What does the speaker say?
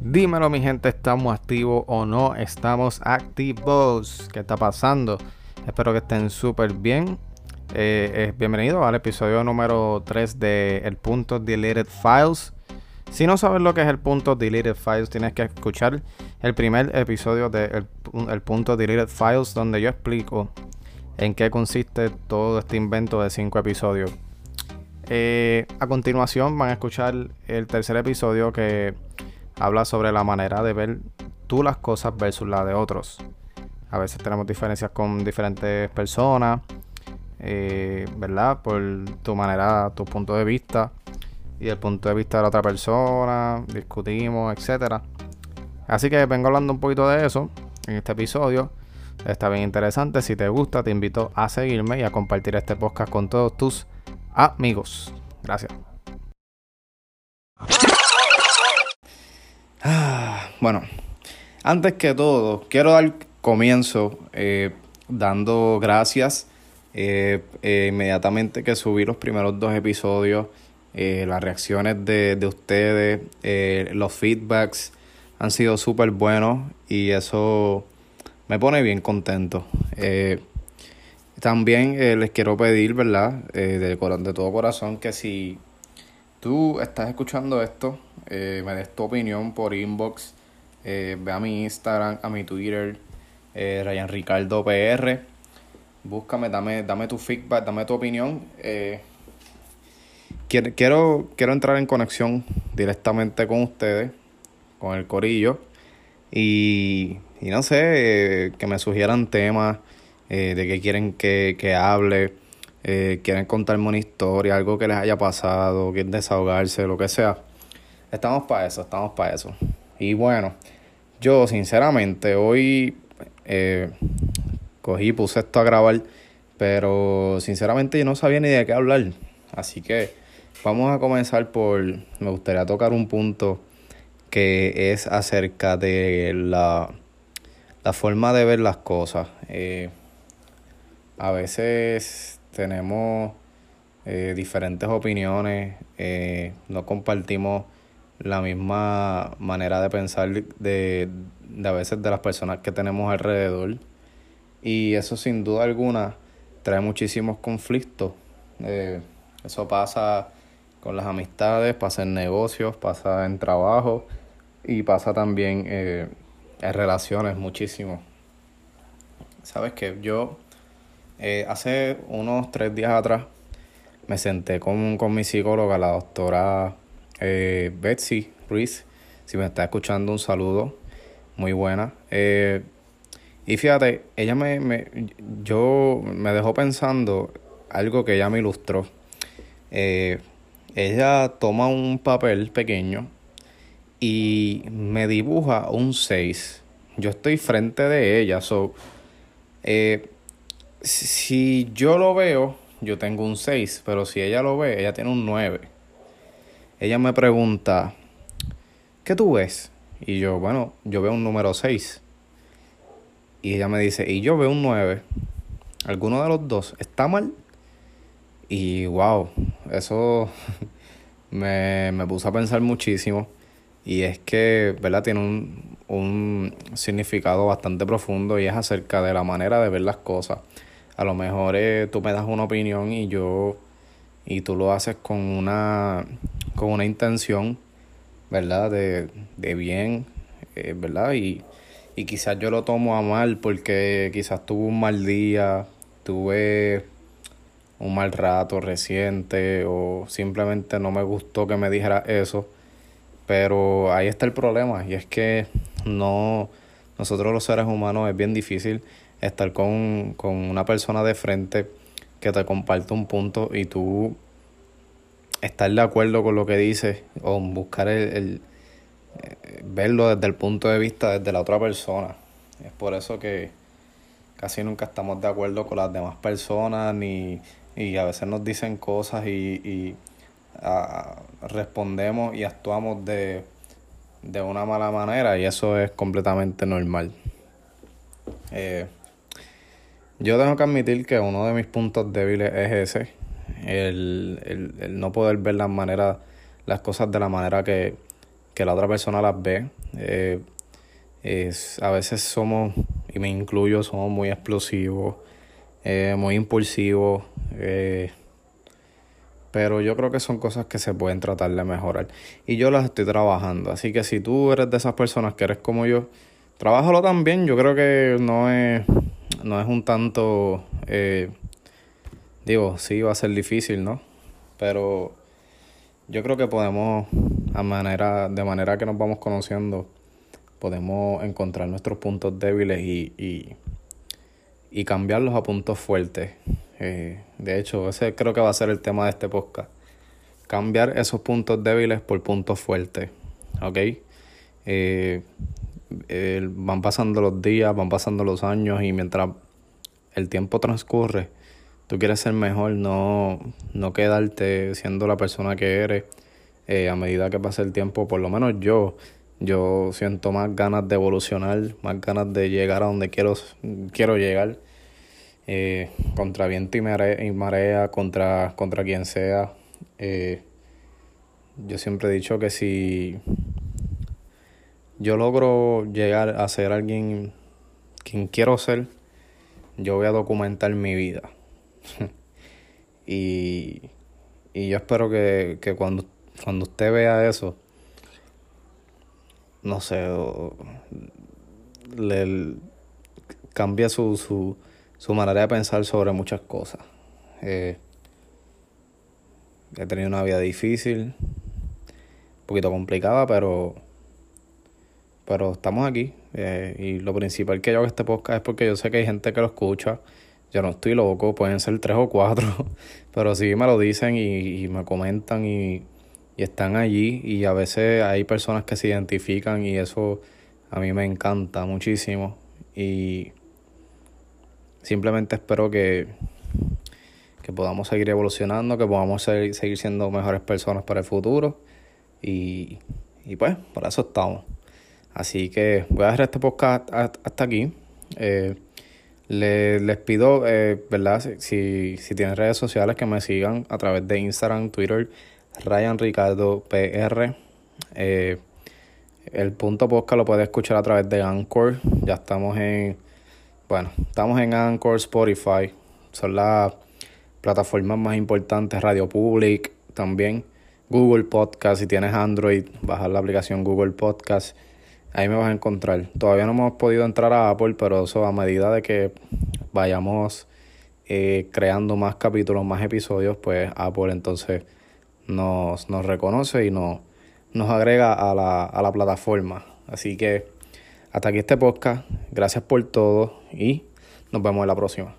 Dímelo mi gente, ¿estamos activos o no? Estamos activos. ¿Qué está pasando? Espero que estén súper bien. Eh, eh, bienvenido al episodio número 3 de El Punto Deleted Files. Si no sabes lo que es el punto Deleted Files, tienes que escuchar el primer episodio de el, punto Deleted Files, donde yo explico en qué consiste todo este invento de 5 episodios. Eh, a continuación van a escuchar el tercer episodio que habla sobre la manera de ver tú las cosas versus la de otros. A veces tenemos diferencias con diferentes personas, eh, ¿verdad? Por tu manera, tu punto de vista y el punto de vista de la otra persona, discutimos, etc. Así que vengo hablando un poquito de eso en este episodio. Está bien interesante. Si te gusta, te invito a seguirme y a compartir este podcast con todos tus amigos. Gracias. Bueno, antes que todo, quiero dar comienzo eh, dando gracias eh, eh, inmediatamente que subí los primeros dos episodios, las reacciones de, de ustedes, los feedbacks han sido súper buenos y eso me pone bien contento. también les quiero pedir, ¿verdad? de, de todo corazón que si tú estás escuchando esto, me des tu opinión por inbox. Eh, ve a mi Instagram, a mi Twitter, eh, Ryan Ricardo PR. Búscame, dame, dame tu feedback, dame tu opinión. Eh, quiero, quiero entrar en conexión directamente con ustedes, con el corillo. Y, y no sé, que me sugieran temas de que quieren que, que hable. quieren contarme una historia, algo que les haya pasado, quieren desahogarse, lo que sea. Estamos para eso, estamos para eso. Y bueno, yo sinceramente hoy eh, cogí, puse esto a grabar, pero sinceramente yo no sabía ni de qué hablar. Así que vamos a comenzar por, me gustaría tocar un punto que es acerca de la, la forma de ver las cosas. Eh, a veces tenemos eh, diferentes opiniones, no compartimos la misma manera de pensar de, de a veces de las personas que tenemos alrededor. Y eso sin duda alguna trae muchísimos conflictos. Eh, eso pasa con las amistades, pasa en negocios, pasa en trabajo y pasa también eh, en relaciones muchísimo. Sabes que yo eh, hace unos tres días atrás me senté con, con mi psicóloga, la doctora eh, Betsy Ruiz, si me está escuchando, un saludo. Muy buena. Eh, y fíjate, ella me, me, yo, me dejó pensando algo que ella me ilustró. Eh, ella toma un papel pequeño y me dibuja un 6. Yo estoy frente de ella. So, si yo lo veo, yo tengo un 6, pero si ella lo ve, ella tiene un 9 ella me pregunta, ¿qué tú ves? Y yo, bueno, yo veo un número 6. Y ella me dice, y yo veo un 9. ¿Alguno de los dos está mal? Y wow, eso me, me puso a pensar muchísimo. Y es que, ¿verdad? Tiene un, un significado bastante profundo y es acerca de la manera de ver las cosas. A lo mejor eh, tú me das una opinión y yo y tú lo haces con una con una intención, ¿verdad? De, de bien, eh, ¿verdad? Y, y quizás yo lo tomo a mal porque quizás tuve un mal día, tuve un mal rato reciente o simplemente no me gustó que me dijera eso. Pero ahí está el problema y es que no, nosotros los seres humanos es bien difícil estar con, con una persona de frente que te comparte un punto y tú estar de acuerdo con lo que dice o buscar el, eh, verlo desde el punto de vista desde la otra persona. Es por eso que casi nunca estamos de acuerdo con las demás personas ni y a veces nos dicen cosas y, y respondemos y actuamos de, de una mala manera y eso es completamente normal. Eh, yo tengo que admitir que uno de mis puntos débiles es ese, el, el, el no poder ver las maneras, las cosas de la manera que, que la otra persona las ve. Eh, es, a veces somos, y me incluyo, somos muy explosivos, eh, muy impulsivos. Eh, pero yo creo que son cosas que se pueden tratar de mejorar. Y yo las estoy trabajando. Así que si tú eres de esas personas que eres como yo, trabájalo también. Yo creo que no es, no es un tanto... Eh, digo, sí va a ser difícil, ¿no? Pero yo creo que podemos, a manera, de manera que nos vamos conociendo, podemos encontrar nuestros puntos débiles y, y, cambiarlos a puntos fuertes. Eh, de hecho, ese creo que va a ser el tema de este podcast. Cambiar esos puntos débiles por puntos fuertes. ¿Ok? Eh, van pasando los días, van pasando los años y mientras el tiempo transcurre, tú quieres ser mejor, no, no quedarte siendo la persona que eres. Eh, a medida que pasa el tiempo, por lo menos yo, yo siento más ganas de evolucionar, más ganas de llegar a donde quiero, quiero llegar eh, contra viento y marea, contra, contra quien sea. Eh, yo siempre he dicho que si yo logro llegar a ser alguien quien quiero ser, yo voy a documentar mi vida. y, y yo espero que, que cuando, cuando usted vea eso, no sé, le cambia su, su, su manera de pensar sobre muchas cosas. Eh, he tenido una vida difícil, un poquito complicada, pero, pero estamos aquí. Eh, y lo principal que yo hago este podcast es porque yo sé que hay gente que lo escucha. Yo no estoy loco, pueden ser tres o cuatro, pero sí me lo dicen y, me comentan y, están allí. Y a veces hay personas que se identifican y eso a mí me encanta muchísimo. Y Simplemente espero que, que podamos seguir evolucionando, que podamos seguir, siendo mejores personas para el futuro. Y, y pues, para eso estamos. Así que voy a dejar este podcast hasta aquí. Eh, les, pido, eh, ¿verdad? Si, si tienen redes sociales, que me sigan a través de Instagram, Twitter, Ryan Ricardo PR. Eh, el punto podcast lo puede escuchar a través de Anchor. Ya estamos en bueno, estamos en Anchor, Spotify, son las plataformas más importantes, Radio Public también, Google Podcast, si tienes Android, bajar la aplicación Google Podcast, ahí me vas a encontrar. Todavía no hemos podido entrar a Apple, pero eso a medida de que vayamos eh, creando más capítulos, más episodios, pues Apple entonces nos, nos reconoce y nos, nos agrega a la, a la plataforma. Así que hasta aquí este podcast. Gracias por todo y nos vemos en la próxima.